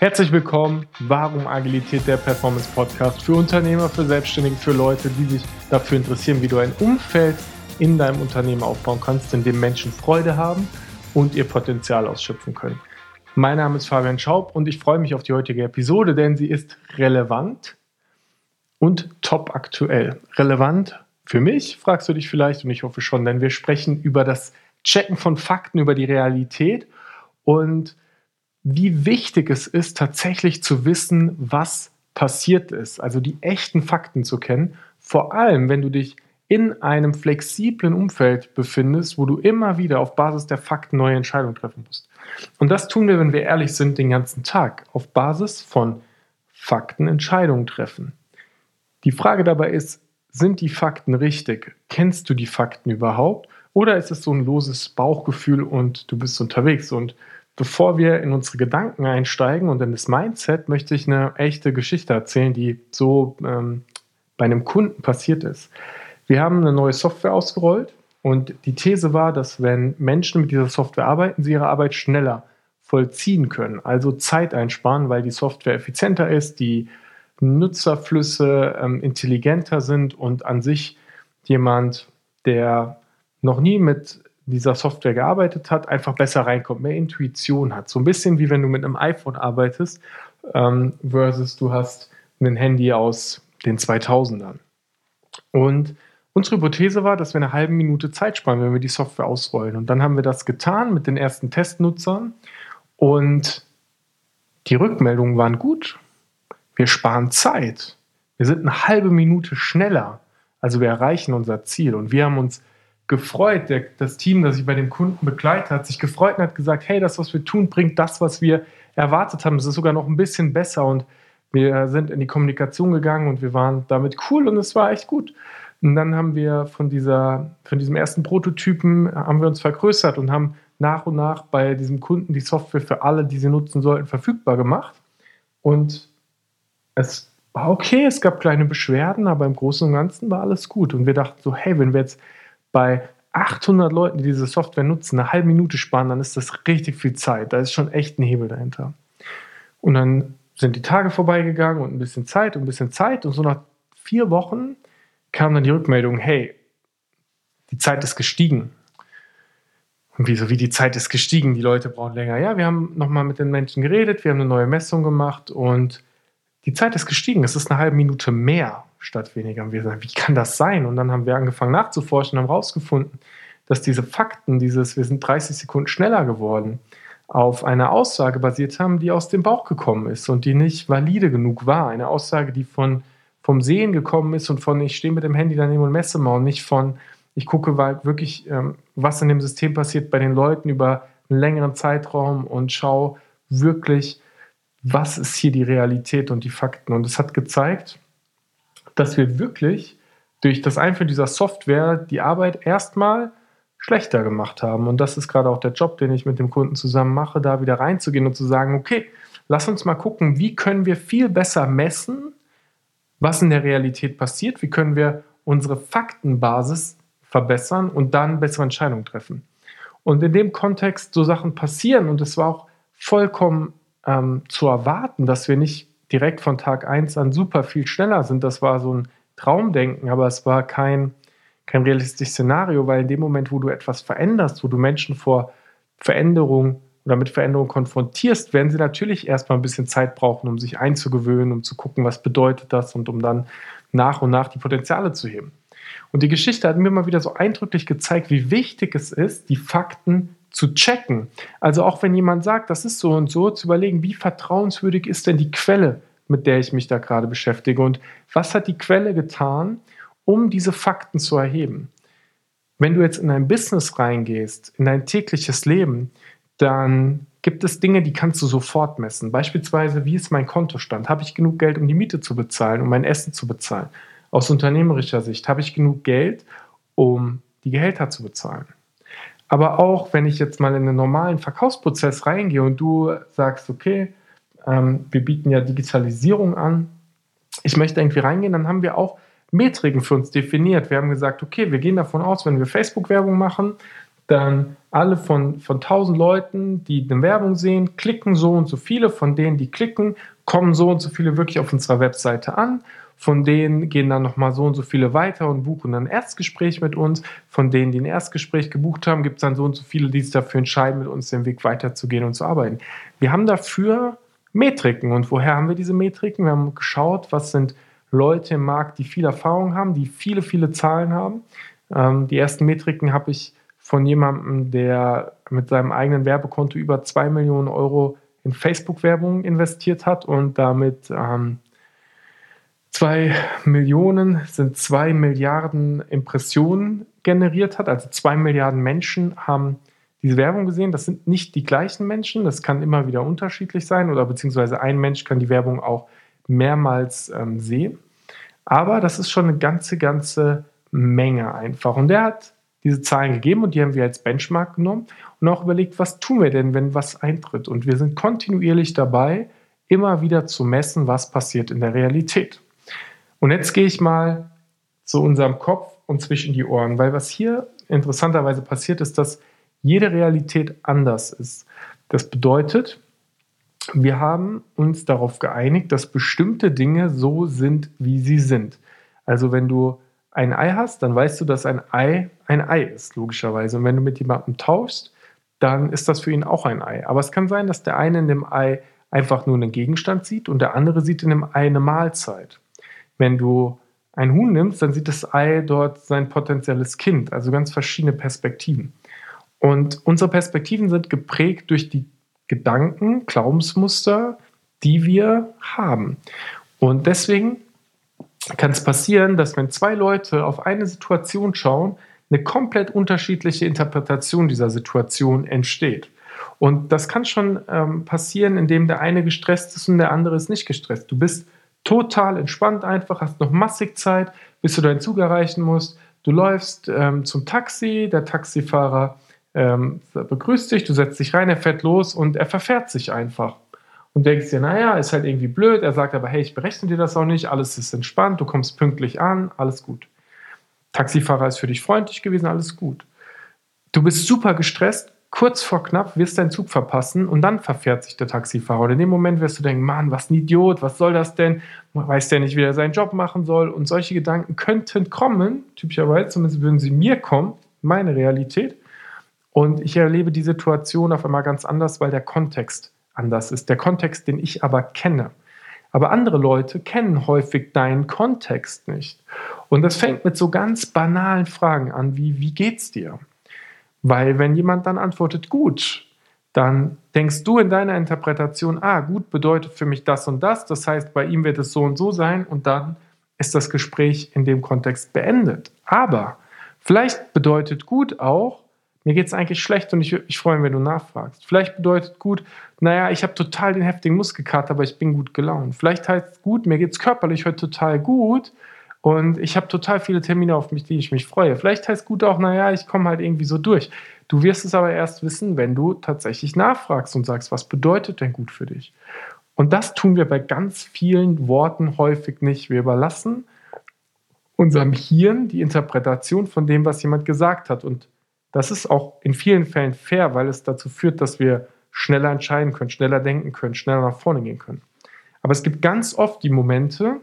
Herzlich willkommen. Warum Agilität der Performance Podcast für Unternehmer, für Selbstständige, für Leute, die sich dafür interessieren, wie du ein Umfeld in deinem Unternehmen aufbauen kannst, in dem Menschen Freude haben und ihr Potenzial ausschöpfen können. Mein Name ist Fabian Schaub und ich freue mich auf die heutige Episode, denn sie ist relevant und top aktuell. Relevant für mich, fragst du dich vielleicht, und ich hoffe schon, denn wir sprechen über das Checken von Fakten, über die Realität und wie wichtig es ist, tatsächlich zu wissen, was passiert ist, also die echten Fakten zu kennen, vor allem wenn du dich in einem flexiblen Umfeld befindest, wo du immer wieder auf Basis der Fakten neue Entscheidungen treffen musst. Und das tun wir, wenn wir ehrlich sind, den ganzen Tag, auf Basis von Fakten Entscheidungen treffen. Die Frage dabei ist, sind die Fakten richtig? Kennst du die Fakten überhaupt? Oder ist es so ein loses Bauchgefühl und du bist unterwegs? Und bevor wir in unsere Gedanken einsteigen und in das Mindset, möchte ich eine echte Geschichte erzählen, die so ähm, bei einem Kunden passiert ist. Wir haben eine neue Software ausgerollt und die These war, dass wenn Menschen mit dieser Software arbeiten, sie ihre Arbeit schneller vollziehen können, also Zeit einsparen, weil die Software effizienter ist, die Nutzerflüsse ähm, intelligenter sind und an sich jemand, der noch nie mit dieser Software gearbeitet hat, einfach besser reinkommt, mehr Intuition hat. So ein bisschen wie wenn du mit einem iPhone arbeitest ähm, versus du hast ein Handy aus den 2000ern. Und unsere Hypothese war, dass wir eine halbe Minute Zeit sparen, wenn wir die Software ausrollen. Und dann haben wir das getan mit den ersten Testnutzern und die Rückmeldungen waren gut. Wir sparen Zeit. Wir sind eine halbe Minute schneller. Also wir erreichen unser Ziel. Und wir haben uns gefreut, der, das Team, das sich bei dem Kunden begleitet hat, sich gefreut und hat gesagt, hey, das, was wir tun, bringt das, was wir erwartet haben. Es ist sogar noch ein bisschen besser. Und wir sind in die Kommunikation gegangen und wir waren damit cool und es war echt gut. Und dann haben wir von, dieser, von diesem ersten Prototypen haben wir uns vergrößert und haben nach und nach bei diesem Kunden die Software für alle, die sie nutzen sollten, verfügbar gemacht. Und es war okay, es gab kleine Beschwerden, aber im Großen und Ganzen war alles gut. Und wir dachten so, hey, wenn wir jetzt bei 800 Leuten, die diese Software nutzen, eine halbe Minute sparen, dann ist das richtig viel Zeit. Da ist schon echt ein Hebel dahinter. Und dann sind die Tage vorbeigegangen und ein bisschen Zeit und ein bisschen Zeit. Und so nach vier Wochen kam dann die Rückmeldung, hey, die Zeit ist gestiegen. Und wieso, wie die Zeit ist gestiegen, die Leute brauchen länger. Ja, wir haben nochmal mit den Menschen geredet, wir haben eine neue Messung gemacht und die Zeit ist gestiegen. Es ist eine halbe Minute mehr statt weniger. Und wir sagen, wie kann das sein? Und dann haben wir angefangen nachzuforschen und haben herausgefunden, dass diese Fakten, dieses, wir sind 30 Sekunden schneller geworden, auf einer Aussage basiert haben, die aus dem Bauch gekommen ist und die nicht valide genug war. Eine Aussage, die von, vom Sehen gekommen ist und von, ich stehe mit dem Handy daneben und messe mal und nicht von, ich gucke wirklich, ähm, was in dem System passiert bei den Leuten über einen längeren Zeitraum und schaue wirklich, was ist hier die Realität und die Fakten. Und es hat gezeigt, dass wir wirklich durch das Einführen dieser Software die Arbeit erstmal schlechter gemacht haben. Und das ist gerade auch der Job, den ich mit dem Kunden zusammen mache, da wieder reinzugehen und zu sagen, okay, lass uns mal gucken, wie können wir viel besser messen, was in der Realität passiert, wie können wir unsere Faktenbasis verbessern und dann bessere Entscheidungen treffen. Und in dem Kontext so Sachen passieren und es war auch vollkommen ähm, zu erwarten, dass wir nicht direkt von Tag 1 an super viel schneller sind. Das war so ein Traumdenken, aber es war kein, kein realistisches Szenario, weil in dem Moment, wo du etwas veränderst, wo du Menschen vor Veränderung oder mit Veränderung konfrontierst, werden sie natürlich erstmal ein bisschen Zeit brauchen, um sich einzugewöhnen, um zu gucken, was bedeutet das und um dann nach und nach die Potenziale zu heben. Und die Geschichte hat mir mal wieder so eindrücklich gezeigt, wie wichtig es ist, die Fakten zu checken. Also auch wenn jemand sagt, das ist so und so, zu überlegen, wie vertrauenswürdig ist denn die Quelle, mit der ich mich da gerade beschäftige und was hat die Quelle getan, um diese Fakten zu erheben. Wenn du jetzt in ein Business reingehst, in dein tägliches Leben, dann gibt es Dinge, die kannst du sofort messen. Beispielsweise, wie ist mein Kontostand? Habe ich genug Geld, um die Miete zu bezahlen, um mein Essen zu bezahlen? Aus unternehmerischer Sicht, habe ich genug Geld, um die Gehälter zu bezahlen? Aber auch wenn ich jetzt mal in einen normalen Verkaufsprozess reingehe und du sagst, okay, ähm, wir bieten ja Digitalisierung an, ich möchte irgendwie reingehen, dann haben wir auch Metriken für uns definiert. Wir haben gesagt, okay, wir gehen davon aus, wenn wir Facebook-Werbung machen, dann alle von, von 1000 Leuten, die eine Werbung sehen, klicken so und so viele. Von denen, die klicken, kommen so und so viele wirklich auf unserer Webseite an. Von denen gehen dann nochmal so und so viele weiter und buchen dann ein Erstgespräch mit uns. Von denen, die ein Erstgespräch gebucht haben, gibt es dann so und so viele, die sich dafür entscheiden, mit uns den Weg weiterzugehen und zu arbeiten. Wir haben dafür Metriken. Und woher haben wir diese Metriken? Wir haben geschaut, was sind Leute im Markt, die viel Erfahrung haben, die viele, viele Zahlen haben. Ähm, die ersten Metriken habe ich von jemandem, der mit seinem eigenen Werbekonto über 2 Millionen Euro in Facebook-Werbung investiert hat und damit ähm, 2 Millionen sind 2 Milliarden Impressionen generiert hat. Also 2 Milliarden Menschen haben diese Werbung gesehen. Das sind nicht die gleichen Menschen, das kann immer wieder unterschiedlich sein oder beziehungsweise ein Mensch kann die Werbung auch mehrmals ähm, sehen. Aber das ist schon eine ganze, ganze Menge einfach. Und der hat diese Zahlen gegeben und die haben wir als Benchmark genommen und auch überlegt, was tun wir denn, wenn was eintritt. Und wir sind kontinuierlich dabei, immer wieder zu messen, was passiert in der Realität. Und jetzt gehe ich mal zu unserem Kopf und zwischen die Ohren, weil was hier interessanterweise passiert ist, dass jede Realität anders ist. Das bedeutet, wir haben uns darauf geeinigt, dass bestimmte Dinge so sind, wie sie sind. Also wenn du ein Ei hast, dann weißt du, dass ein Ei ein Ei ist, logischerweise. Und wenn du mit jemandem tauschst, dann ist das für ihn auch ein Ei. Aber es kann sein, dass der eine in dem Ei einfach nur einen Gegenstand sieht und der andere sieht in dem Ei eine Mahlzeit. Wenn du ein Huhn nimmst, dann sieht das Ei dort sein potenzielles Kind, also ganz verschiedene Perspektiven. Und unsere Perspektiven sind geprägt durch die Gedanken, Glaubensmuster, die wir haben. Und deswegen kann es passieren, dass wenn zwei Leute auf eine Situation schauen, eine komplett unterschiedliche Interpretation dieser Situation entsteht. Und das kann schon ähm, passieren, indem der eine gestresst ist und der andere ist nicht gestresst. Du bist total entspannt einfach, hast noch massig Zeit, bis du deinen Zug erreichen musst. Du läufst ähm, zum Taxi, der Taxifahrer ähm, begrüßt dich, du setzt dich rein, er fährt los und er verfährt sich einfach und denkst dir, naja, ist halt irgendwie blöd. Er sagt aber, hey, ich berechne dir das auch nicht, alles ist entspannt, du kommst pünktlich an, alles gut. Taxifahrer ist für dich freundlich gewesen, alles gut. Du bist super gestresst, kurz vor knapp wirst deinen Zug verpassen und dann verfährt sich der Taxifahrer. Und in dem Moment wirst du denken, Mann, was ein Idiot, was soll das denn? Weiß der nicht, wie er seinen Job machen soll? Und solche Gedanken könnten kommen, typischerweise, zumindest würden sie mir kommen, meine Realität. Und ich erlebe die Situation auf einmal ganz anders, weil der Kontext anders ist, der Kontext, den ich aber kenne. Aber andere Leute kennen häufig deinen Kontext nicht. Und das fängt mit so ganz banalen Fragen an, wie, wie geht's dir? Weil wenn jemand dann antwortet, gut, dann denkst du in deiner Interpretation, ah, gut bedeutet für mich das und das, das heißt, bei ihm wird es so und so sein und dann ist das Gespräch in dem Kontext beendet. Aber vielleicht bedeutet gut auch, mir geht es eigentlich schlecht und ich würde mich wenn du nachfragst. Vielleicht bedeutet gut, naja, ich habe total den heftigen Muskelkater, aber ich bin gut gelaunt. Vielleicht heißt gut, mir geht es körperlich heute total gut und ich habe total viele Termine auf mich, die ich mich freue. Vielleicht heißt gut auch, naja, ich komme halt irgendwie so durch. Du wirst es aber erst wissen, wenn du tatsächlich nachfragst und sagst, was bedeutet denn gut für dich? Und das tun wir bei ganz vielen Worten häufig nicht. Wir überlassen unserem Hirn die Interpretation von dem, was jemand gesagt hat. Und das ist auch in vielen Fällen fair, weil es dazu führt, dass wir schneller entscheiden können, schneller denken können, schneller nach vorne gehen können. Aber es gibt ganz oft die Momente,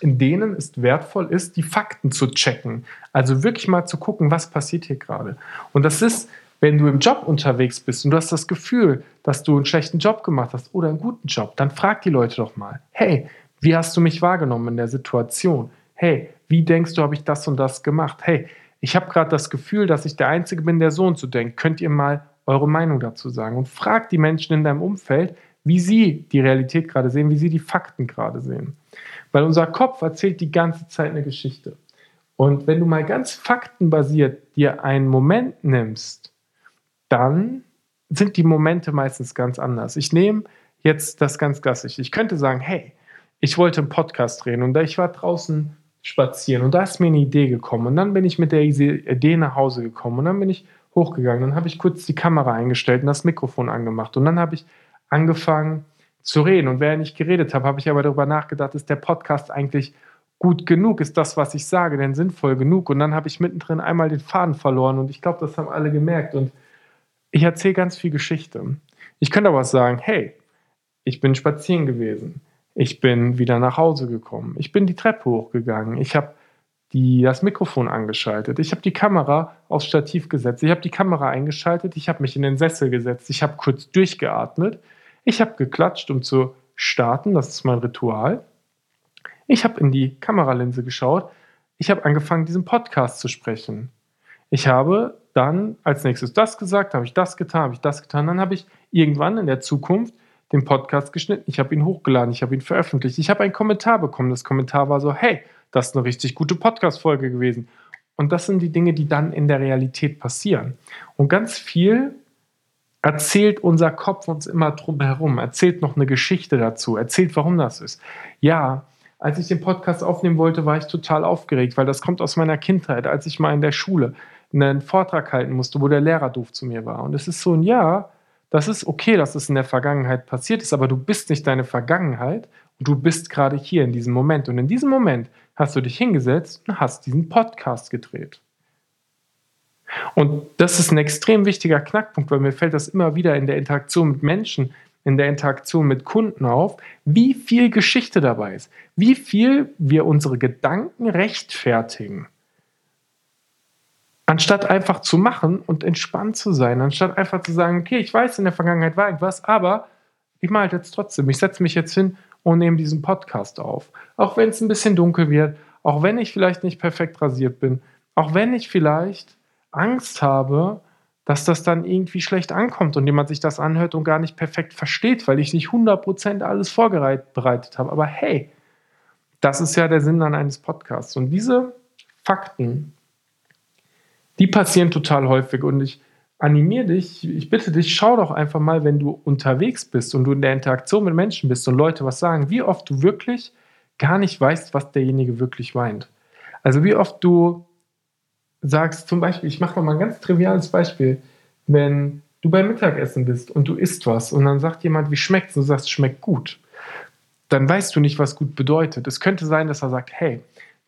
in denen es wertvoll ist, die Fakten zu checken. Also wirklich mal zu gucken, was passiert hier gerade. Und das ist, wenn du im Job unterwegs bist und du hast das Gefühl, dass du einen schlechten Job gemacht hast oder einen guten Job, dann frag die Leute doch mal, hey, wie hast du mich wahrgenommen in der Situation? Hey, wie denkst du, habe ich das und das gemacht? Hey, ich habe gerade das Gefühl, dass ich der Einzige bin, der so und so denkt. Könnt ihr mal eure Meinung dazu sagen? Und fragt die Menschen in deinem Umfeld, wie sie die Realität gerade sehen, wie sie die Fakten gerade sehen. Weil unser Kopf erzählt die ganze Zeit eine Geschichte. Und wenn du mal ganz faktenbasiert dir einen Moment nimmst, dann sind die Momente meistens ganz anders. Ich nehme jetzt das ganz klassisch. Ich könnte sagen, hey, ich wollte einen Podcast drehen und ich war draußen spazieren. Und da ist mir eine Idee gekommen. Und dann bin ich mit der Idee nach Hause gekommen. Und dann bin ich hochgegangen. Dann habe ich kurz die Kamera eingestellt und das Mikrofon angemacht. Und dann habe ich angefangen zu reden. Und während ich geredet habe, habe ich aber darüber nachgedacht, ist der Podcast eigentlich gut genug? Ist das, was ich sage, denn sinnvoll genug? Und dann habe ich mittendrin einmal den Faden verloren. Und ich glaube, das haben alle gemerkt. Und ich erzähle ganz viel Geschichte. Ich könnte aber sagen, hey, ich bin spazieren gewesen. Ich bin wieder nach Hause gekommen. Ich bin die Treppe hochgegangen. Ich habe das Mikrofon angeschaltet. Ich habe die Kamera aufs Stativ gesetzt. Ich habe die Kamera eingeschaltet. Ich habe mich in den Sessel gesetzt. Ich habe kurz durchgeatmet. Ich habe geklatscht, um zu starten. Das ist mein Ritual. Ich habe in die Kameralinse geschaut. Ich habe angefangen, diesen Podcast zu sprechen. Ich habe dann als nächstes das gesagt, habe ich das getan, habe ich das getan. Dann habe ich irgendwann in der Zukunft den Podcast geschnitten, ich habe ihn hochgeladen, ich habe ihn veröffentlicht, ich habe einen Kommentar bekommen. Das Kommentar war so, hey, das ist eine richtig gute Podcast-Folge gewesen. Und das sind die Dinge, die dann in der Realität passieren. Und ganz viel erzählt unser Kopf uns immer drum herum, erzählt noch eine Geschichte dazu, erzählt, warum das ist. Ja, als ich den Podcast aufnehmen wollte, war ich total aufgeregt, weil das kommt aus meiner Kindheit, als ich mal in der Schule einen Vortrag halten musste, wo der Lehrer doof zu mir war. Und es ist so ein Ja, das ist okay, dass es in der Vergangenheit passiert ist, aber du bist nicht deine Vergangenheit und du bist gerade hier in diesem Moment. Und in diesem Moment hast du dich hingesetzt und hast diesen Podcast gedreht. Und das ist ein extrem wichtiger Knackpunkt, weil mir fällt das immer wieder in der Interaktion mit Menschen, in der Interaktion mit Kunden auf, wie viel Geschichte dabei ist, wie viel wir unsere Gedanken rechtfertigen Anstatt einfach zu machen und entspannt zu sein, anstatt einfach zu sagen, okay, ich weiß, in der Vergangenheit war irgendwas, aber ich mache halt jetzt trotzdem. Ich setze mich jetzt hin und nehme diesen Podcast auf. Auch wenn es ein bisschen dunkel wird, auch wenn ich vielleicht nicht perfekt rasiert bin, auch wenn ich vielleicht Angst habe, dass das dann irgendwie schlecht ankommt und jemand sich das anhört und gar nicht perfekt versteht, weil ich nicht 100% alles vorbereitet habe. Aber hey, das ist ja der Sinn dann eines Podcasts. Und diese Fakten, die passieren total häufig und ich animiere dich, ich bitte dich, schau doch einfach mal, wenn du unterwegs bist und du in der Interaktion mit Menschen bist und Leute was sagen, wie oft du wirklich gar nicht weißt, was derjenige wirklich meint. Also wie oft du sagst, zum Beispiel, ich mache mal ein ganz triviales Beispiel, wenn du beim Mittagessen bist und du isst was und dann sagt jemand, wie schmeckt es? Und du sagst, schmeckt gut. Dann weißt du nicht, was gut bedeutet. Es könnte sein, dass er sagt, hey,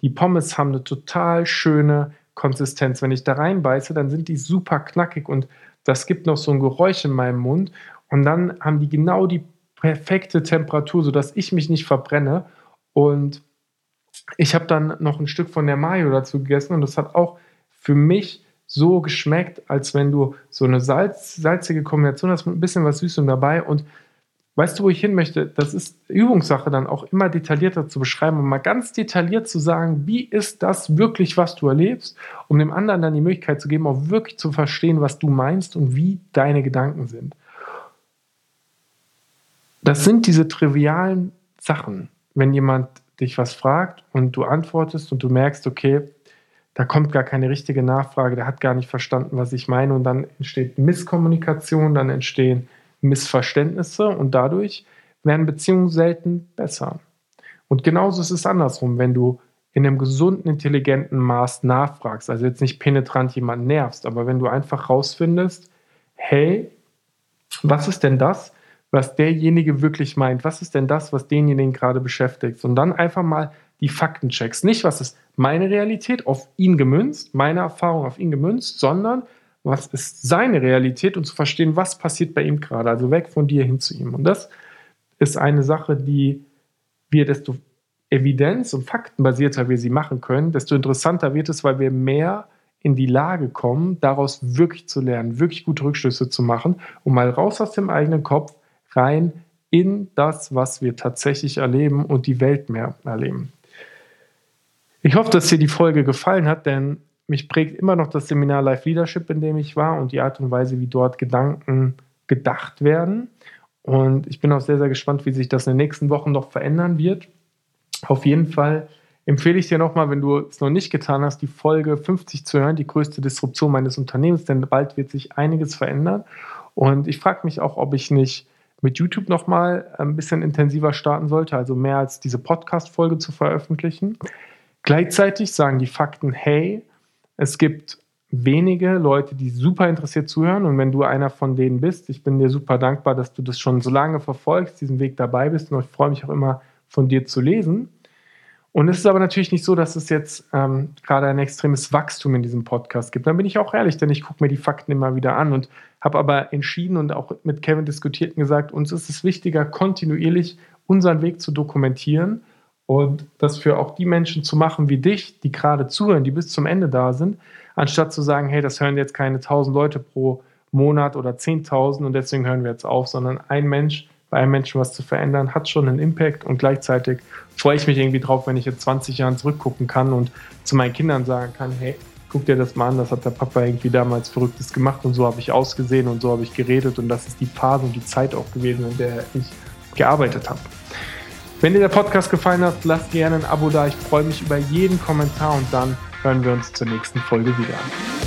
die Pommes haben eine total schöne Konsistenz. Wenn ich da reinbeiße, dann sind die super knackig und das gibt noch so ein Geräusch in meinem Mund. Und dann haben die genau die perfekte Temperatur, sodass ich mich nicht verbrenne. Und ich habe dann noch ein Stück von der Mayo dazu gegessen und das hat auch für mich so geschmeckt, als wenn du so eine Salz, salzige Kombination hast mit ein bisschen was Süßem dabei und Weißt du, wo ich hin möchte? Das ist Übungssache, dann auch immer detaillierter zu beschreiben und mal ganz detailliert zu sagen, wie ist das wirklich, was du erlebst, um dem anderen dann die Möglichkeit zu geben, auch wirklich zu verstehen, was du meinst und wie deine Gedanken sind. Das sind diese trivialen Sachen. Wenn jemand dich was fragt und du antwortest und du merkst, okay, da kommt gar keine richtige Nachfrage, der hat gar nicht verstanden, was ich meine und dann entsteht Misskommunikation, dann entstehen Missverständnisse und dadurch werden Beziehungen selten besser. Und genauso ist es andersrum, wenn du in einem gesunden, intelligenten Maß nachfragst, also jetzt nicht penetrant jemanden nervst, aber wenn du einfach rausfindest, hey, was ist denn das, was derjenige wirklich meint? Was ist denn das, was denjenigen gerade beschäftigt? Und dann einfach mal die Fakten checkst. Nicht, was ist meine Realität auf ihn gemünzt, meine Erfahrung auf ihn gemünzt, sondern was ist seine Realität und zu verstehen, was passiert bei ihm gerade, also weg von dir hin zu ihm. Und das ist eine Sache, die wir, desto evidenz- und faktenbasierter wir sie machen können, desto interessanter wird es, weil wir mehr in die Lage kommen, daraus wirklich zu lernen, wirklich gute Rückschlüsse zu machen und mal raus aus dem eigenen Kopf, rein in das, was wir tatsächlich erleben und die Welt mehr erleben. Ich hoffe, dass dir die Folge gefallen hat, denn mich prägt immer noch das Seminar Life Leadership, in dem ich war und die Art und Weise, wie dort Gedanken gedacht werden. Und ich bin auch sehr, sehr gespannt, wie sich das in den nächsten Wochen noch verändern wird. Auf jeden Fall empfehle ich dir nochmal, wenn du es noch nicht getan hast, die Folge 50 zu hören, die größte Disruption meines Unternehmens, denn bald wird sich einiges verändern. Und ich frage mich auch, ob ich nicht mit YouTube nochmal ein bisschen intensiver starten sollte, also mehr als diese Podcast-Folge zu veröffentlichen. Gleichzeitig sagen die Fakten, hey, es gibt wenige Leute, die super interessiert zuhören. Und wenn du einer von denen bist, ich bin dir super dankbar, dass du das schon so lange verfolgst, diesen Weg dabei bist. Und ich freue mich auch immer, von dir zu lesen. Und es ist aber natürlich nicht so, dass es jetzt ähm, gerade ein extremes Wachstum in diesem Podcast gibt. Dann bin ich auch ehrlich, denn ich gucke mir die Fakten immer wieder an. Und habe aber entschieden und auch mit Kevin diskutiert und gesagt, uns ist es wichtiger, kontinuierlich unseren Weg zu dokumentieren und das für auch die Menschen zu machen wie dich, die gerade zuhören, die bis zum Ende da sind, anstatt zu sagen, hey, das hören jetzt keine 1000 Leute pro Monat oder 10.000 und deswegen hören wir jetzt auf, sondern ein Mensch, bei einem Menschen was zu verändern, hat schon einen Impact und gleichzeitig freue ich mich irgendwie drauf, wenn ich in 20 Jahren zurückgucken kann und zu meinen Kindern sagen kann, hey, guck dir das mal an, das hat der Papa irgendwie damals Verrücktes gemacht und so habe ich ausgesehen und so habe ich geredet und das ist die Phase und die Zeit auch gewesen, in der ich gearbeitet habe. Wenn dir der Podcast gefallen hat, lass gerne ein Abo da. Ich freue mich über jeden Kommentar und dann hören wir uns zur nächsten Folge wieder.